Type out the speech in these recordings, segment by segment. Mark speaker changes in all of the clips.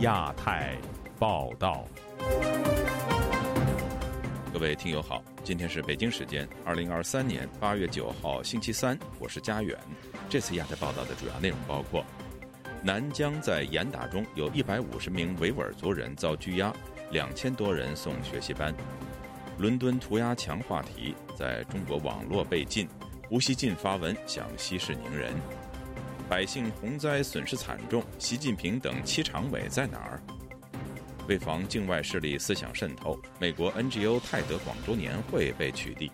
Speaker 1: 亚太报道，各位听友好，今天是北京时间二零二三年八月九号星期三，我是佳远。这次亚太报道的主要内容包括：南疆在严打中有一百五十名维吾尔族人遭拘押，两千多人送学习班；伦敦涂鸦墙话题在中国网络被禁，吴锡进发文想息事宁人。百姓洪灾损失惨重，习近平等七常委在哪儿？为防境外势力思想渗透，美国 NGO 泰德广州年会被取缔。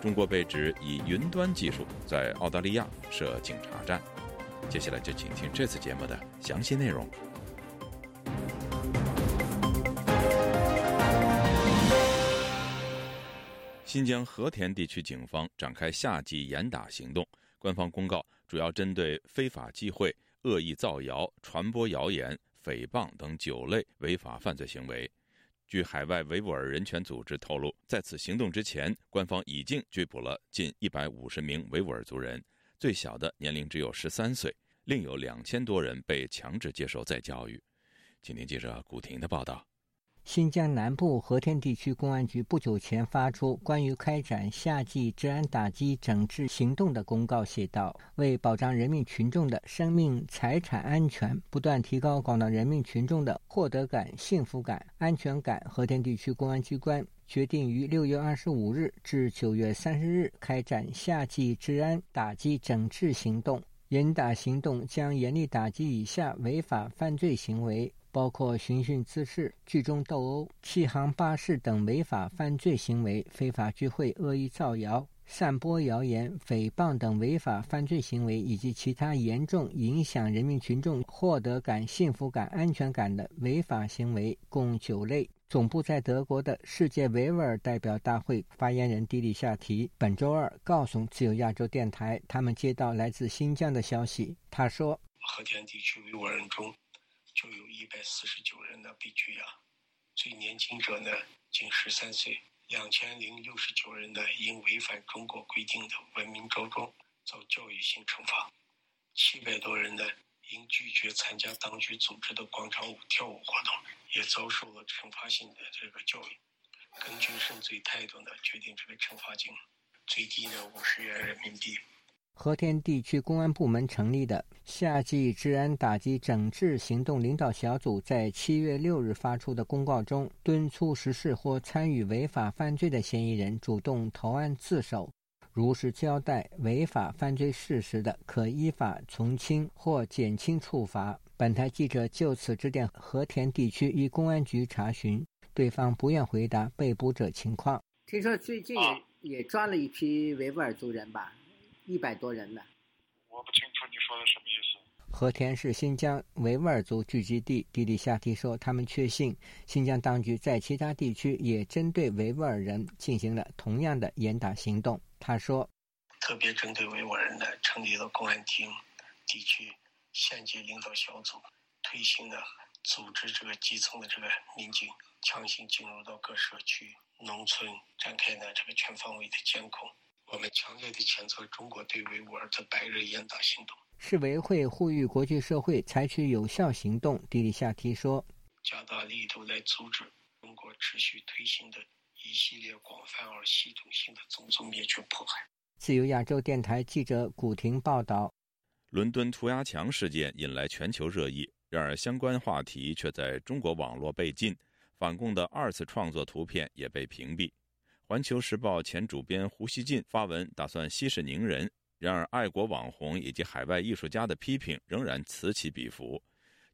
Speaker 1: 中国被指以云端技术在澳大利亚设警察站。接下来就请听这次节目的详细内容。新疆和田地区警方展开夏季严打行动，官方公告。主要针对非法集会、恶意造谣、传播谣言、诽谤等九类违法犯罪行为。据海外维吾尔人权组织透露，在此行动之前，官方已经拘捕了近一百五十名维吾尔族人，最小的年龄只有十三岁，另有两千多人被强制接受再教育。请听记者古婷的报道。
Speaker 2: 新疆南部和田地区公安局不久前发出关于开展夏季治安打击整治行动的公告，写道：“为保障人民群众的生命财产安全，不断提高广大人民群众的获得感、幸福感、安全感，和田地区公安机关决定于六月二十五日至九月三十日开展夏季治安打击整治行动。严打行动将严厉打击以下违法犯罪行为。”包括寻衅滋事、聚众斗殴、弃行霸市等违法犯罪行为；非法聚会、恶意造谣、散播谣言、诽谤等违法犯罪行为，以及其他严重影响人民群众获得感、幸福感、安全感的违法行为，共九类。总部在德国的世界维吾尔代表大会发言人迪里夏提本周二告诉自由亚洲电台，他们接到来自新疆的消息。他说：“
Speaker 3: 和田地区维吾尔人中。”就有一百四十九人呢被拘押，最年轻者呢仅十三岁，两千零六十九人呢因违反中国规定的文明招庄遭教育性惩罚，七百多人呢因拒绝参加当局组织的广场舞跳舞活动，也遭受了惩罚性的这个教育。根据认罪态度呢，决定这个惩罚金最低呢五十元人民币。
Speaker 2: 和田地区公安部门成立的夏季治安打击整治行动领导小组在七月六日发出的公告中，敦促实施或参与违法犯罪的嫌疑人主动投案自首。如实交代违法犯罪事实的，可依法从轻或减轻处罚。本台记者就此致电和田地区一公安局查询，对方不愿回答被捕者情况。
Speaker 4: 听说最近也抓了一批维吾尔族人吧？一百多人呢，
Speaker 5: 我不清楚你说的什么意思。
Speaker 2: 和田是新疆维吾尔族聚集地，迪里夏提说，他们确信新疆当局在其他地区也针对维吾尔人进行了同样的严打行动。他说，
Speaker 3: 特别针对维吾尔人的，成立了公安厅、地区县级领导小组，推行了组织这个基层的这个民警，强行进入到各社区、农村，展开呢这个全方位的监控。我们强烈的谴责中国对维吾尔的白日严打行动。
Speaker 2: 世委会呼吁国际社会采取有效行动。迪里夏提说：“
Speaker 3: 加大力度来阻止中国持续推行的一系列广泛而系统性的种族灭绝迫害。”
Speaker 2: 自由亚洲电台记者古婷报道：
Speaker 1: 伦敦涂鸦墙事件引来全球热议，然而相关话题却在中国网络被禁，反共的二次创作图片也被屏蔽。环球时报前主编胡锡进发文，打算息事宁人。然而，爱国网红以及海外艺术家的批评仍然此起彼伏。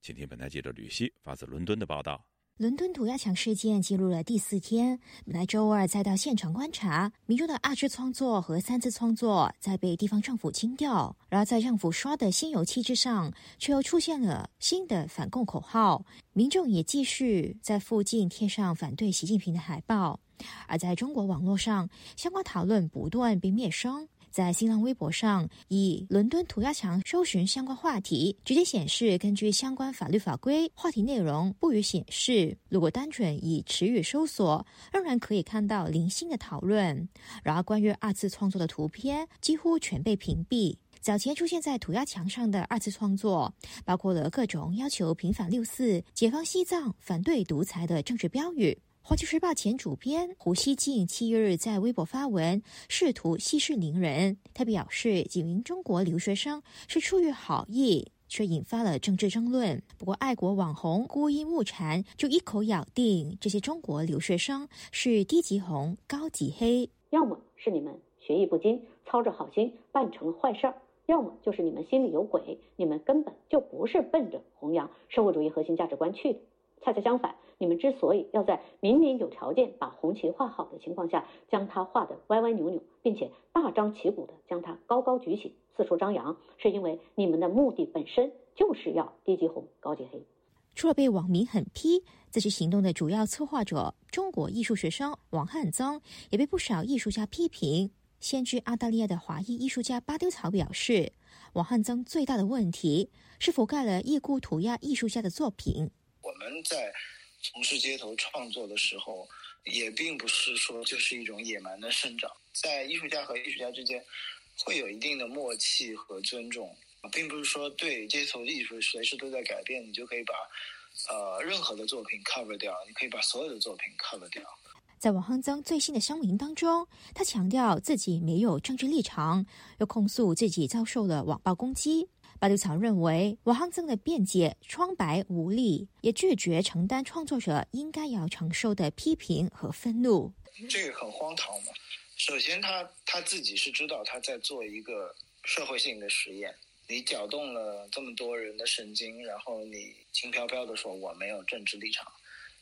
Speaker 1: 请听本台记者吕希发自伦敦的报道：
Speaker 6: 伦敦涂鸦墙事件记录了第四天，本来周二再到现场观察，民众的二次创作和三次创作在被地方政府清掉。然而，在政府刷的新油漆之上，却又出现了新的反共口号，民众也继续在附近贴上反对习近平的海报。而在中国网络上，相关讨论不断被灭声。在新浪微博上，以“伦敦涂鸦墙”搜寻相关话题，直接显示根据相关法律法规，话题内容不予显示。如果单纯以词语搜索，仍然可以看到零星的讨论。然而，关于二次创作的图片几乎全被屏蔽。早前出现在涂鸦墙上的二次创作，包括了各种要求平反六四、解放西藏、反对独裁的政治标语。《环球时报》前主编胡锡进七日在微博发文，试图息事宁人。他表示，几名中国留学生是出于好意，却引发了政治争论。不过，爱国网红孤一木禅就一口咬定，这些中国留学生是低级红、高级黑，
Speaker 7: 要么是你们学艺不精，操着好心办成了坏事儿；要么就是你们心里有鬼，你们根本就不是奔着弘扬社会主义核心价值观去的。恰恰相反，你们之所以要在明明有条件把红旗画好的情况下，将它画得歪歪扭扭，并且大张旗鼓的将它高高举起，四处张扬，是因为你们的目的本身就是要低级红高级黑。
Speaker 6: 除了被网民狠批，这次行动的主要策划者中国艺术学生王汉增也被不少艺术家批评。先居澳大利亚的华裔艺术家巴丢草表示，王汉增最大的问题是否盖了已故涂鸦艺术家的作品。
Speaker 8: 我们在从事街头创作的时候，也并不是说就是一种野蛮的生长，在艺术家和艺术家之间会有一定的默契和尊重，并不是说对街头艺术随时都在改变，你就可以把呃任何的作品 cover 掉，你可以把所有的作品 cover 掉。
Speaker 6: 在王亨增最新的声明当中，他强调自己没有政治立场，又控诉自己遭受了网暴攻击。巴丢草认为，王汉增的辩解苍白无力，也拒绝承担创作者应该要承受的批评和愤怒。
Speaker 8: 这个很荒唐嘛？首先，他他自己是知道他在做一个社会性的实验，你搅动了这么多人的神经，然后你轻飘飘的说我没有政治立场，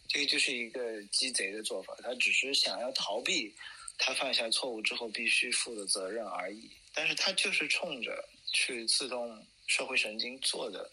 Speaker 8: 这个就是一个鸡贼的做法。他只是想要逃避他犯下错误之后必须负的责任而已。但是他就是冲着去自动。社会神经做的，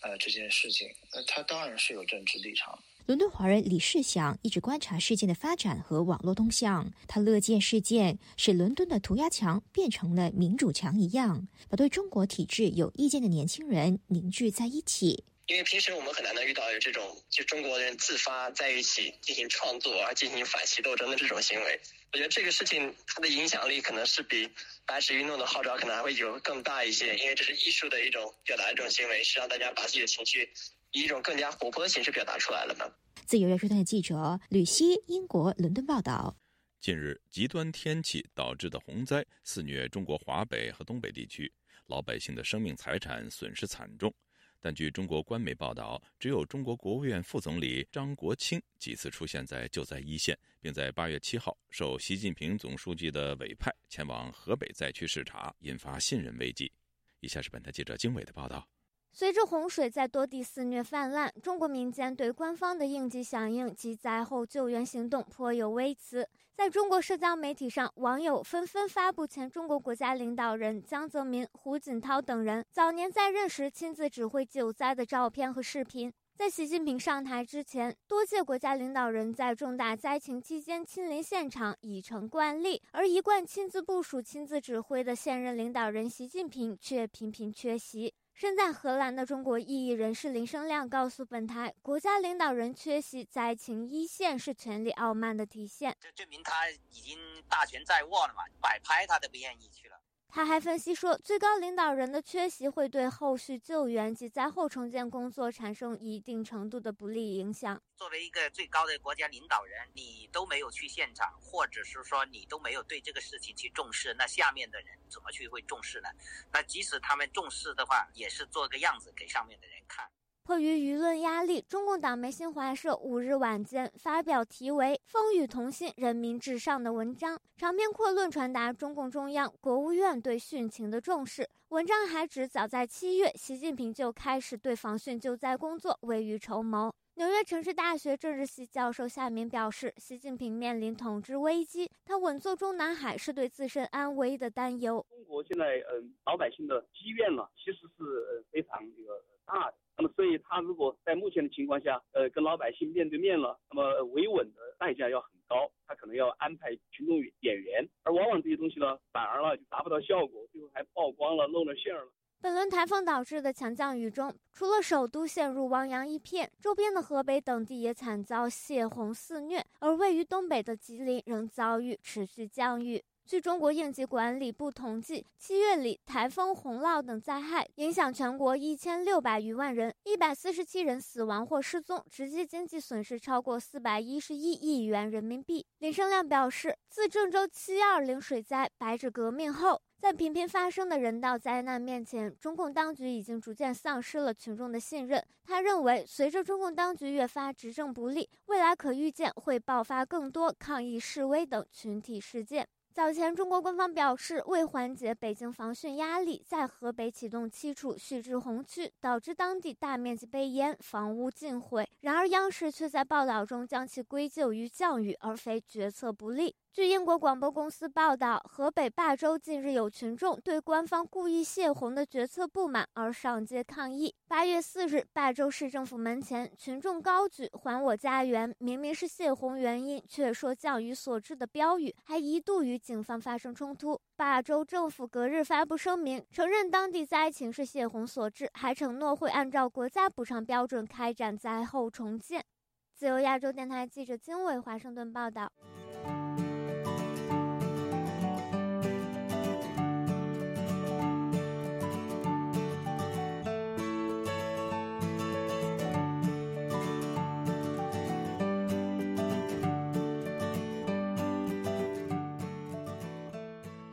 Speaker 8: 呃，这件事情，那他当然是有政治立场。
Speaker 6: 伦敦华人李世祥一直观察事件的发展和网络动向，他乐见事件使伦敦的涂鸦墙变成了民主墙一样，把对中国体制有意见的年轻人凝聚在一起。
Speaker 9: 因为平时我们很难能遇到有这种就中国人自发在一起进行创作而进行反袭斗争的这种行为。我觉得这个事情它的影响力可能是比白纸运动的号召可能还会有更大一些，因为这是艺术的一种表达一种行为，是让大家把自己的情绪以一种更加活泼的形式表达出来了嘛。
Speaker 6: 自由亚洲台记者吕希，英国伦敦报道。
Speaker 1: 近日，极端天气导致的洪灾肆虐中国华北和东北地区，老百姓的生命财产损失惨重。但据中国官媒报道，只有中国国务院副总理张国清几次出现在救灾一线，并在八月七号受习近平总书记的委派前往河北灾区视察，引发信任危机。以下是本台记者经纬的报道。
Speaker 10: 随着洪水在多地肆虐泛滥，中国民间对官方的应急响应及灾后救援行动颇有微词。在中国社交媒体上，网友纷纷发布前中国国家领导人江泽民、胡锦涛等人早年在任时亲自指挥救灾的照片和视频。在习近平上台之前，多届国家领导人在重大灾情期间亲临现场已成惯例，而一贯亲自部署、亲自指挥的现任领导人习近平却频频缺席。身在荷兰的中国异议人士林生亮告诉本台，国家领导人缺席灾情一线是权力傲慢的体现。
Speaker 11: 这证明他已经大权在握了嘛，摆拍他都不愿意去了。
Speaker 10: 他还分析说，最高领导人的缺席会对后续救援及灾后重建工作产生一定程度的不利影响。
Speaker 11: 作为一个最高的国家领导人，你都没有去现场，或者是说你都没有对这个事情去重视，那下面的人怎么去会重视呢？那即使他们重视的话，也是做个样子给上面的人看。
Speaker 10: 迫于舆论压力，中共党媒新华社五日晚间发表题为《风雨同心，人民至上》的文章，长篇阔论传达中共中央、国务院对汛情的重视。文章还指，早在七月，习近平就开始对防汛救灾工作未雨绸缪。纽约城市大学政治系教授夏明表示，习近平面临统治危机，他稳坐中南海是对自身安危的担忧。
Speaker 12: 中国现在，嗯，老百姓的积怨呢，其实是非常这个大的。那么，所以他如果在目前的情况下，呃，跟老百姓面对面了，那么维稳的代价要很高，他可能要安排群众演员，而往往这些东西呢，反而呢就达不到效果，最后还曝光了、露了馅了。
Speaker 10: 本轮台风导致的强降雨中，除了首都陷入汪洋一片，周边的河北等地也惨遭泄洪肆虐，而位于东北的吉林仍遭遇持续降雨。据中国应急管理部统计，七月里台风、洪涝等灾害影响全国一千六百余万人，一百四十七人死亡或失踪，直接经济损失超过四百一十一亿元人民币。林生亮表示，自郑州七二零水灾、白纸革命后，在频频发生的人道灾难面前，中共当局已经逐渐丧失了群众的信任。他认为，随着中共当局越发执政不力，未来可预见会爆发更多抗议示威等群体事件。早前，中国官方表示，为缓解北京防汛压力，在河北启动七处蓄滞洪区，导致当地大面积被淹，房屋尽毁。然而，央视却在报道中将其归咎于降雨，而非决策不力。据英国广播公司报道，河北霸州近日有群众对官方故意泄洪的决策不满而上街抗议。八月四日，霸州市政府门前，群众高举“还我家园”，明明是泄洪原因，却说降雨所致的标语，还一度与警方发生冲突。霸州政府隔日发布声明，承认当地灾情是泄洪所致，还承诺会按照国家补偿标准开展灾后重建。自由亚洲电台记者金伟华盛顿报道。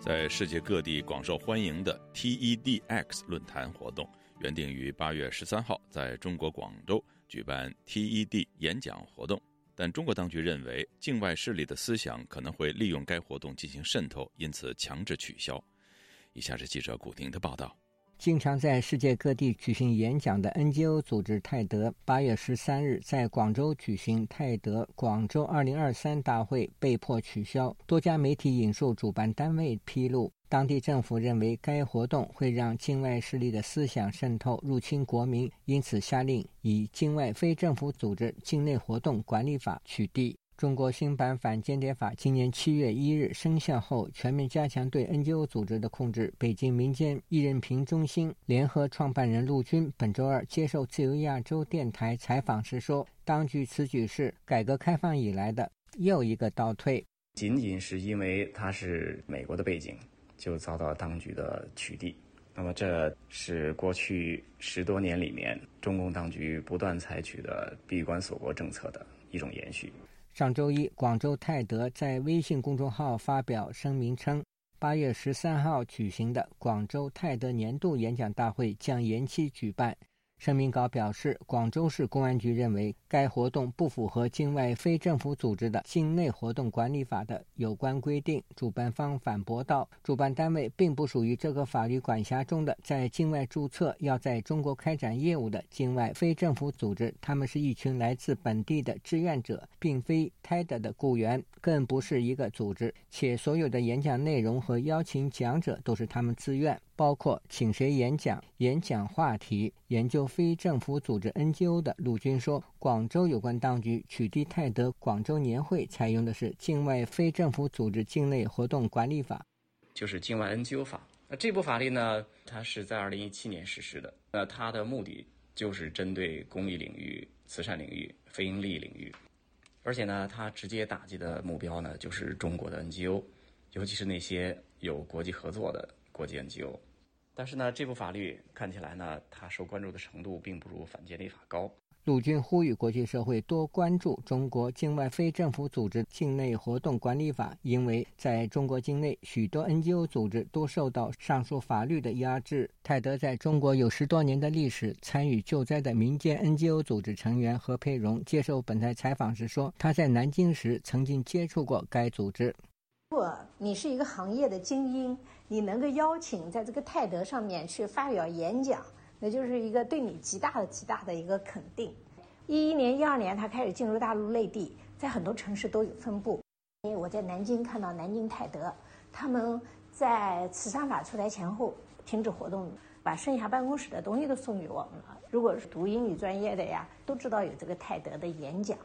Speaker 1: 在世界各地广受欢迎的 TEDx 论坛活动，原定于八月十三号在中国广州举办 TED 演讲活动，但中国当局认为境外势力的思想可能会利用该活动进行渗透，因此强制取消。以下是记者古婷的报道。
Speaker 2: 经常在世界各地举行演讲的 NGO 组织泰德，八月十三日在广州举行泰德广州二零二三大会被迫取消。多家媒体引述主办单位披露，当地政府认为该活动会让境外势力的思想渗透入侵国民，因此下令以《境外非政府组织境内活动管理法》取缔。中国新版反间谍法今年七月一日生效后，全面加强对 NGO 组织的控制。北京民间易任评中心联合创办人陆军本周二接受自由亚洲电台采访时说：“当局此举是改革开放以来的又一个倒退，
Speaker 13: 仅仅是因为它是美国的背景，就遭到当局的取缔。那么这是过去十多年里面中共当局不断采取的闭关锁国政策的一种延续。”
Speaker 2: 上周一，广州泰德在微信公众号发表声明称，八月十三号举行的广州泰德年度演讲大会将延期举办。声明稿表示，广州市公安局认为该活动不符合境外非政府组织的境内活动管理法的有关规定。主办方反驳道，主办单位并不属于这个法律管辖中的在境外注册要在中国开展业务的境外非政府组织，他们是一群来自本地的志愿者，并非泰德的雇员，更不是一个组织，且所有的演讲内容和邀请讲者都是他们自愿。包括请谁演讲、演讲话题、研究非政府组织 NGO 的陆军说，广州有关当局取缔泰德广州年会采用的是境外非政府组织境内活动管理法，
Speaker 13: 就是境外 NGO 法。那这部法律呢，它是在二零一七年实施的。那它的目的就是针对公益领域、慈善领域、非营利领域，而且呢，它直接打击的目标呢，就是中国的 NGO，尤其是那些有国际合作的国际 NGO。但是呢，这部法律看起来呢，它受关注的程度并不如反间谍法高。
Speaker 2: 陆军呼吁国际社会多关注中国境外非政府组织境内活动管理法，因为在中国境内，许多 NGO 组织都受到上述法律的压制。泰德在中国有十多年的历史，参与救灾的民间 NGO 组织成员何佩荣接受本台采访时说，他在南京时曾经接触过该组织。
Speaker 14: 如果你是一个行业的精英，你能够邀请在这个泰德上面去发表演讲，那就是一个对你极大的、极大的一个肯定。一一年、一二年，他开始进入大陆内地，在很多城市都有分布。因为我在南京看到南京泰德，他们在慈善法出台前后停止活动，把剩下办公室的东西都送给我们了。如果是读英语专业的呀，都知道有这个泰德的演讲。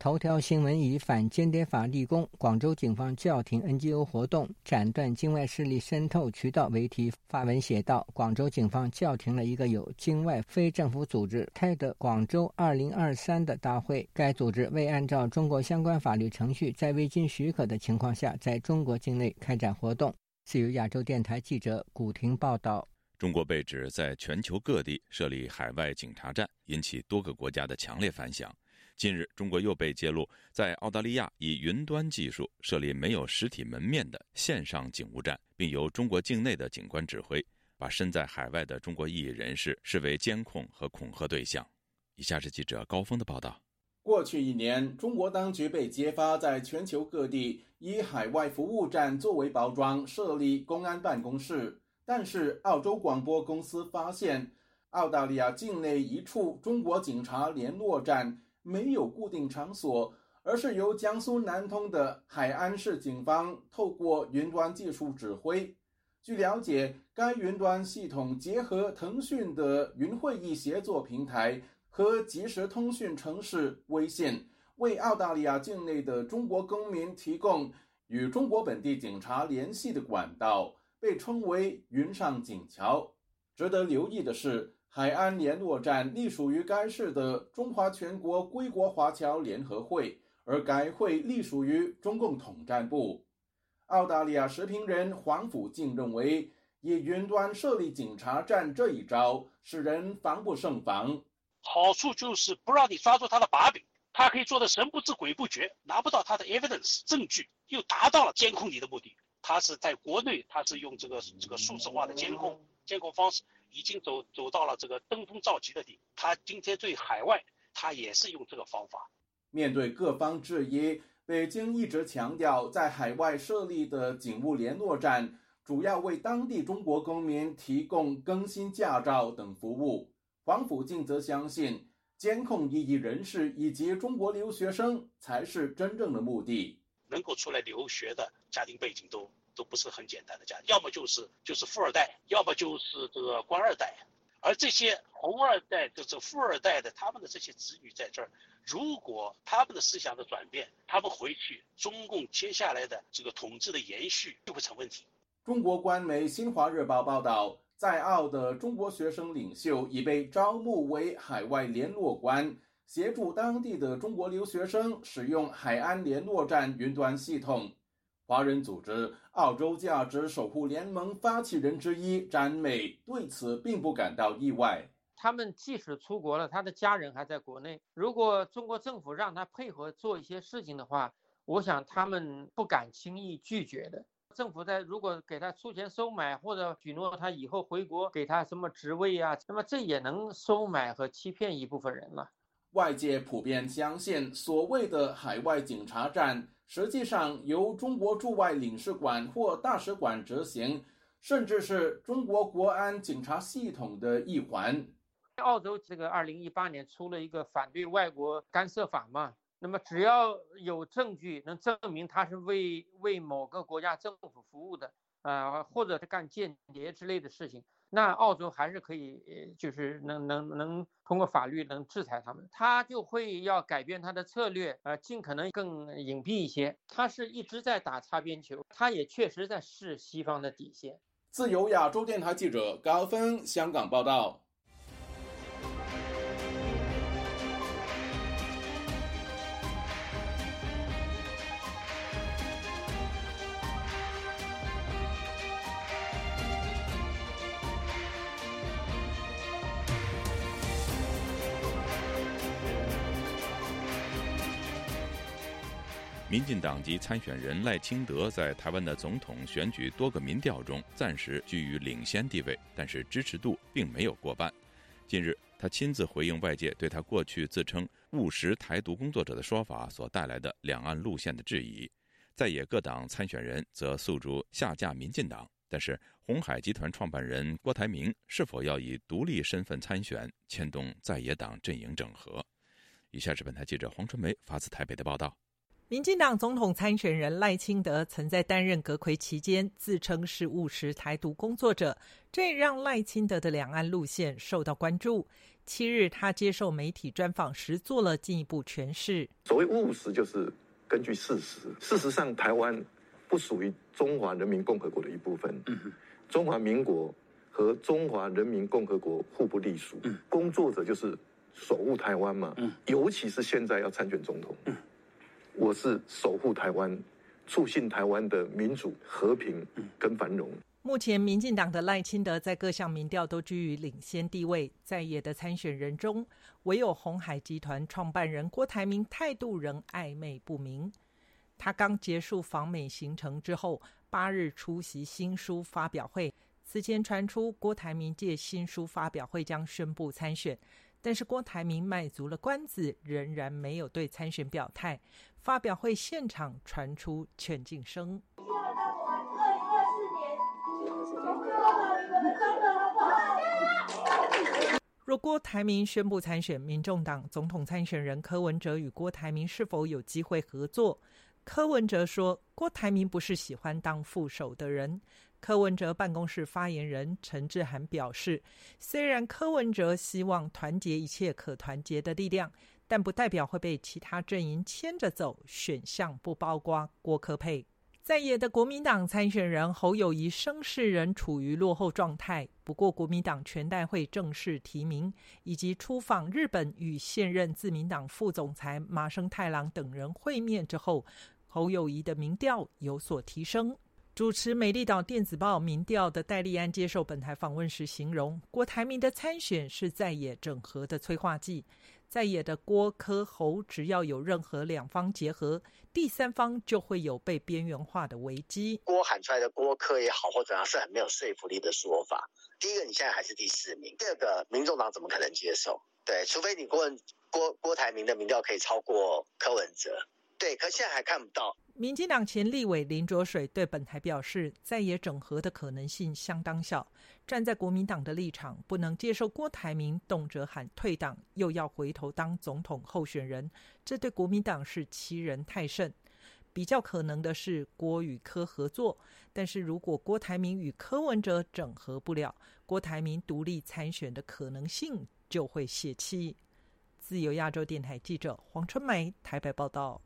Speaker 2: 头条新闻以反间谍法立功，广州警方叫停 NGO 活动，斩断境外势力渗透渠道为题发文写道：广州警方叫停了一个有境外非政府组织开的广州2023的大会，该组织未按照中国相关法律程序，在未经许可的情况下，在中国境内开展活动。自由亚洲电台记者古婷报道。
Speaker 1: 中国被指在全球各地设立海外警察站，引起多个国家的强烈反响。近日，中国又被揭露在澳大利亚以云端技术设立没有实体门面的线上警务站，并由中国境内的警官指挥，把身在海外的中国异议人士视为监控和恐吓对象。以下是记者高峰的报道：
Speaker 15: 过去一年，中国当局被揭发在全球各地以海外服务站作为包装设立公安办公室，但是澳洲广播公司发现，澳大利亚境内一处中国警察联络站。没有固定场所，而是由江苏南通的海安市警方透过云端技术指挥。据了解，该云端系统结合腾讯的云会议协作平台和即时通讯城市微信，为澳大利亚境内的中国公民提供与中国本地警察联系的管道，被称为“云上警桥”。值得留意的是。海安联络站隶属于该市的中华全国归国华侨联合会，而该会隶属于中共统战部。澳大利亚时评人黄甫静认为，以云端设立警察站这一招使人防不胜防。
Speaker 16: 好处就是不让你抓住他的把柄，他可以做的神不知鬼不觉，拿不到他的 evidence 证据，又达到了监控你的目的。他是在国内，他是用这个这个数字化的监控监控方式。已经走走到了这个登峰造极的地，他今天对海外，他也是用这个方法。
Speaker 15: 面对各方质疑，北京一直强调，在海外设立的警务联络站，主要为当地中国公民提供更新驾照等服务。黄甫静则相信，监控异议人士以及中国留学生才是真正的目的。
Speaker 16: 能够出来留学的家庭背景都。都不是很简单的家，要么就是就是富二代，要么就是这个官二代，而这些红二代就是富二代的，他们的这些子女在这儿，如果他们的思想的转变，他们回去，中共接下来的这个统治的延续就会成问题。
Speaker 15: 中国官媒新华日报报道，在澳的中国学生领袖已被招募为海外联络官，协助当地的中国留学生使用海安联络站云端系统。华人组织澳洲价值守护联盟发起人之一詹美对此并不感到意外。
Speaker 17: 他们即使出国了，他的家人还在国内。如果中国政府让他配合做一些事情的话，我想他们不敢轻易拒绝的。政府在如果给他出钱收买，或者许诺他以后回国给他什么职位啊，那么这也能收买和欺骗一部分人了。
Speaker 15: 外界普遍相信，所谓的海外警察站。实际上由中国驻外领事馆或大使馆执行，甚至是中国国安警察系统的一环。
Speaker 17: 澳洲这个二零一八年出了一个反对外国干涉法嘛，那么只要有证据能证明他是为为某个国家政府服务的，啊，或者是干间谍之类的事情。那澳洲还是可以，就是能能能通过法律能制裁他们，他就会要改变他的策略，呃，尽可能更隐蔽一些。他是一直在打擦边球，他也确实在试西方的底线。
Speaker 15: 自由亚洲电台记者高峰香港报道。
Speaker 1: 民进党籍参选人赖清德在台湾的总统选举多个民调中暂时居于领先地位，但是支持度并没有过半。近日，他亲自回应外界对他过去自称务实台独工作者的说法所带来的两岸路线的质疑。在野各党参选人则诉诸下架民进党，但是红海集团创办人郭台铭是否要以独立身份参选，牵动在野党阵营整合？以下是本台记者黄春梅发自台北的报道。
Speaker 18: 民进党总统参选人赖清德曾在担任阁魁期间自称是务实台独工作者，这也让赖清德的两岸路线受到关注。七日，他接受媒体专访时做了进一步诠释：
Speaker 19: 所谓务实，就是根据事实。事实上，台湾不属于中华人民共和国的一部分。中华民国和中华人民共和国互不隶属。工作者就是守护台湾嘛。尤其是现在要参选总统，我是守护台湾，促进台湾的民主、和平跟繁荣。
Speaker 18: 目前，民进党的赖清德在各项民调都居于领先地位，在野的参选人中，唯有红海集团创办人郭台铭态度仍暧昧不明。他刚结束访美行程之后，八日出席新书发表会。此前传出郭台铭借新书发表会将宣布参选，但是郭台铭卖足了关子，仍然没有对参选表态。发表会现场传出劝进声。若郭台铭宣布参选，民众党总统参选人柯文哲与郭台铭是否有机会合作？柯文哲说，郭台铭不是喜欢当副手的人。柯文哲办公室发言人陈志涵表示，虽然柯文哲希望团结一切可团结的力量，但不代表会被其他阵营牵着走，选项不包括郭科佩。在野的国民党参选人侯友谊声势仍处于落后状态。不过，国民党全代会正式提名以及出访日本与现任自民党副总裁麻生太郎等人会面之后，侯友谊的民调有所提升。主持《美丽岛电子报》民调的戴利安接受本台访问时形容，郭台铭的参选是在野整合的催化剂。在野的郭科侯，只要有任何两方结合，第三方就会有被边缘化的危机。
Speaker 20: 郭喊出来的郭科也好，或怎样是很没有说服力的说法。第一个，你现在还是第四名；第二个，民众党怎么可能接受？对，除非你郭郭郭台铭的民调可以超过柯文哲。对，可现在还看不到。
Speaker 18: 民进党前立委林卓水对本台表示，在野整合的可能性相当小。站在国民党的立场，不能接受郭台铭动辄喊退党，又要回头当总统候选人，这对国民党是欺人太甚。比较可能的是郭与柯合作，但是如果郭台铭与柯文哲整合不了，郭台铭独立参选的可能性就会泄气。自由亚洲电台记者黄春梅台北报道。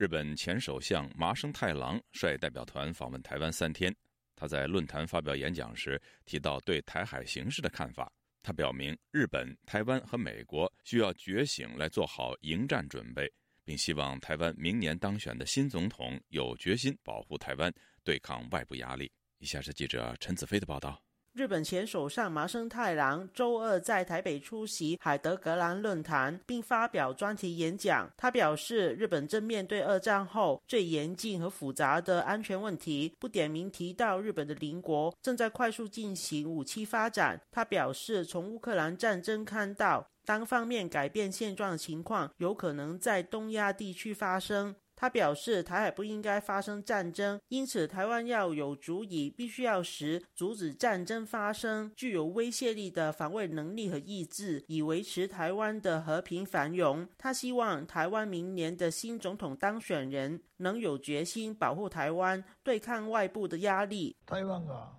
Speaker 1: 日本前首相麻生太郎率代表团访问台湾三天。他在论坛发表演讲时提到对台海形势的看法。他表明，日本、台湾和美国需要觉醒来做好迎战准备，并希望台湾明年当选的新总统有决心保护台湾，对抗外部压力。以下是记者陈子飞的报道。
Speaker 21: 日本前首相麻生太郎周二在台北出席海德格兰论坛，并发表专题演讲。他表示，日本正面对二战后最严峻和复杂的安全问题，不点名提到日本的邻国正在快速进行武器发展。他表示，从乌克兰战争看到，单方面改变现状的情况有可能在东亚地区发生。他表示，台海不应该发生战争，因此台湾要有足以必须要时阻止战争发生、具有威胁力的防卫能力和意志，以维持台湾的和平繁荣。他希望台湾明年的新总统当选人能有决心保护台湾，对抗外部的压力。台湾啊，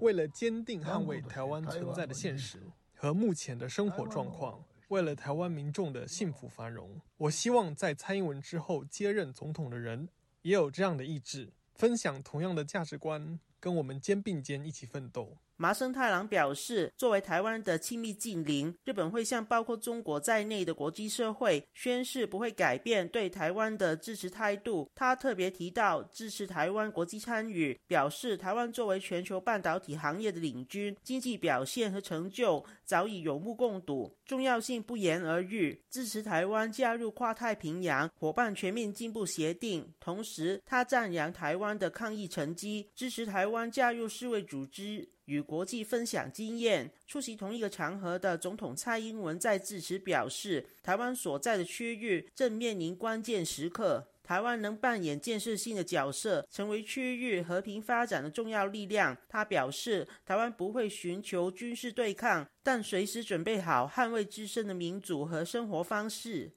Speaker 22: 为了坚定捍卫台湾存在的现实和目前的生活状况。为了台湾民众的幸福繁荣，我希望在蔡英文之后接任总统的人也有这样的意志，分享同样的价值观，跟我们肩并肩一起奋斗。
Speaker 21: 麻生太郎表示，作为台湾的亲密近邻，日本会向包括中国在内的国际社会宣誓不会改变对台湾的支持态度。他特别提到支持台湾国际参与，表示台湾作为全球半导体行业的领军，经济表现和成就早已有目共睹，重要性不言而喻。支持台湾加入跨太平洋伙伴全面进步协定，同时他赞扬台湾的抗疫成绩，支持台湾加入世卫组织。与国际分享经验。出席同一个场合的总统蔡英文在致辞表示，台湾所在的区域正面临关键时刻，台湾能扮演建设性的角色，成为区域和平发展的重要力量。他表示，台湾不会寻求军事对抗，但随时准备好捍卫自身的民主和生活方式。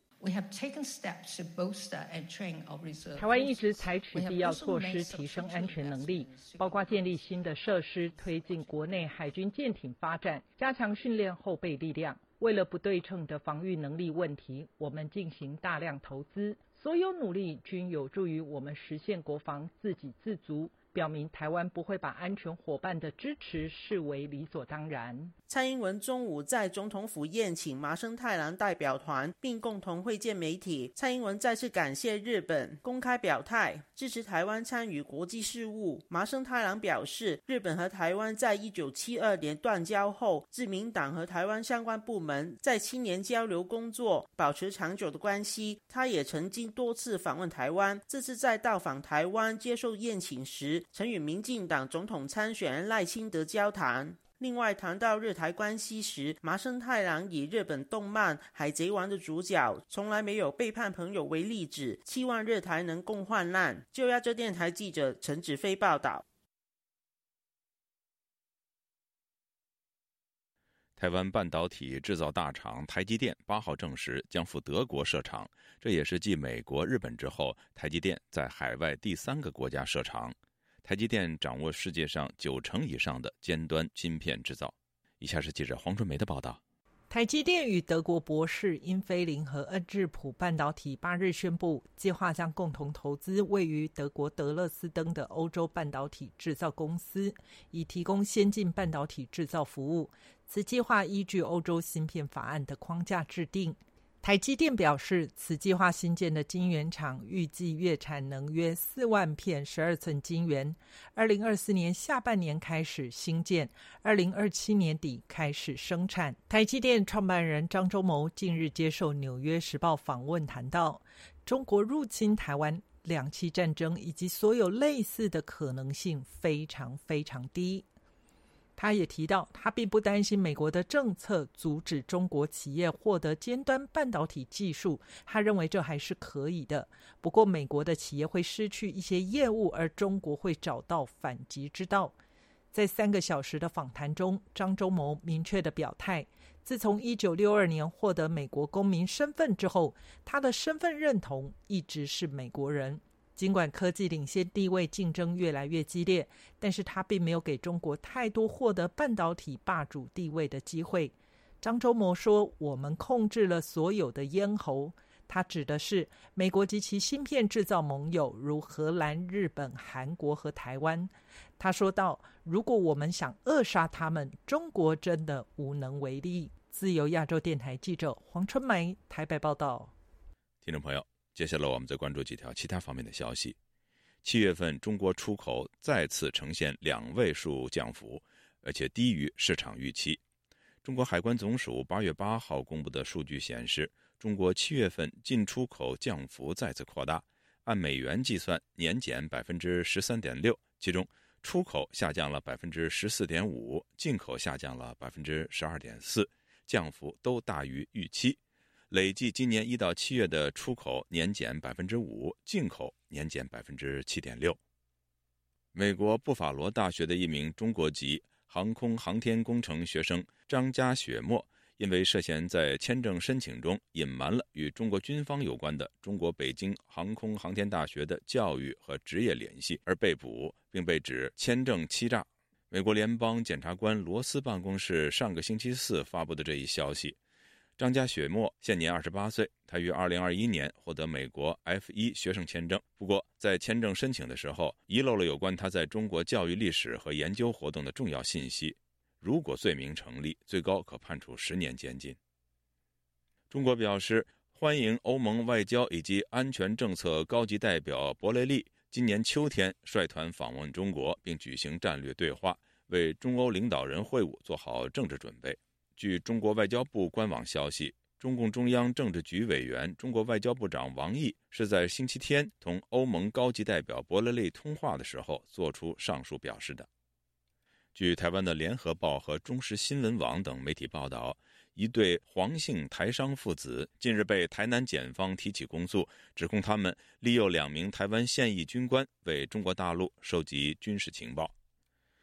Speaker 18: 台湾一直采取必要措施提升安全能力，包括建立新的设施、推进国内海军舰艇发展、加强训练后备力量。为了不对称的防御能力问题，我们进行大量投资，所有努力均有助于我们实现国防自给自足。表明台湾不会把安全伙伴的支持视为理所当然。
Speaker 21: 蔡英文中午在总统府宴请麻生太郎代表团，并共同会见媒体。蔡英文再次感谢日本，公开表态支持台湾参与国际事务。麻生太郎表示，日本和台湾在一九七二年断交后，自民党和台湾相关部门在青年交流工作保持长久的关系。他也曾经多次访问台湾，这次在到访台湾接受宴请时，曾与民进党总统参选人赖清德交谈。另外谈到日台关系时，麻生太郎以日本动漫《海贼王》的主角从来没有背叛朋友为例子，期望日台能共患难。就亚洲电台记者陈子飞报道。
Speaker 1: 台湾半导体制造大厂台积电八号证实将赴德国设厂，这也是继美国、日本之后，台积电在海外第三个国家设厂。台积电掌握世界上九成以上的尖端芯片制造。以下是记者黄春梅的报道：
Speaker 18: 台积电与德国博士、英飞凌和恩智浦半导体八日宣布，计划将共同投资位于德国德勒斯登的欧洲半导体制造公司，以提供先进半导体制造服务。此计划依据欧洲芯片法案的框架制定。台积电表示，此计划新建的晶圆厂预计月产能约四万片十二寸晶圆，二零二四年下半年开始新建，二零二七年底开始生产。台积电创办人张忠谋近日接受《纽约时报》访问，谈到中国入侵台湾、两栖战争以及所有类似的可能性非常非常低。他也提到，他并不担心美国的政策阻止中国企业获得尖端半导体技术。他认为这还是可以的。不过，美国的企业会失去一些业务，而中国会找到反击之道。在三个小时的访谈中，张忠谋明确的表态：自从一九六二年获得美国公民身份之后，他的身份认同一直是美国人。尽管科技领先地位竞争越来越激烈，但是他并没有给中国太多获得半导体霸主地位的机会。张周谋说：“我们控制了所有的咽喉。”他指的是美国及其芯片制造盟友，如荷兰、日本、韩国和台湾。他说道：“如果我们想扼杀他们，中国真的无能为力。”自由亚洲电台记者黄春梅台北报道。
Speaker 1: 听众朋友。接下来，我们再关注几条其他方面的消息。七月份，中国出口再次呈现两位数降幅，而且低于市场预期。中国海关总署八月八号公布的数据显示，中国七月份进出口降幅再次扩大，按美元计算，年减百分之十三点六，其中出口下降了百分之十四点五，进口下降了百分之十二点四，降幅都大于预期。累计今年一到七月的出口年减百分之五，进口年减百分之七点六。美国布法罗大学的一名中国籍航空航天工程学生张家雪墨，因为涉嫌在签证申请中隐瞒了与中国军方有关的中国北京航空航天大学的教育和职业联系而被捕，并被指签证欺诈。美国联邦检察官罗斯办公室上个星期四发布的这一消息。张家雪墨现年二十八岁，他于二零二一年获得美国 F 一学生签证。不过，在签证申请的时候，遗漏了有关他在中国教育历史和研究活动的重要信息。如果罪名成立，最高可判处十年监禁。中国表示欢迎欧盟外交以及安全政策高级代表博雷利今年秋天率团访问中国，并举行战略对话，为中欧领导人会晤做好政治准备。据中国外交部官网消息，中共中央政治局委员、中国外交部长王毅是在星期天同欧盟高级代表博雷利通话的时候作出上述表示的。据台湾的联合报和中时新闻网等媒体报道，一对黄姓台商父子近日被台南检方提起公诉，指控他们利诱两名台湾现役军官为中国大陆收集军事情报。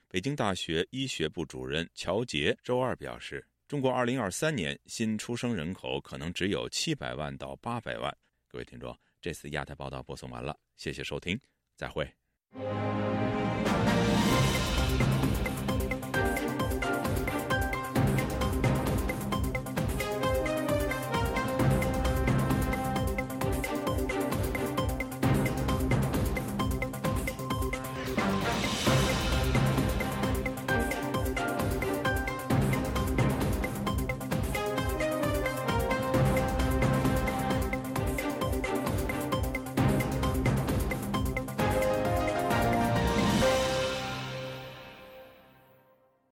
Speaker 1: 北京大学医学部主任乔杰周二表示。中国二零二三年新出生人口可能只有七百万到八百万。各位听众，这次亚太报道播送完了，谢谢收听，再会。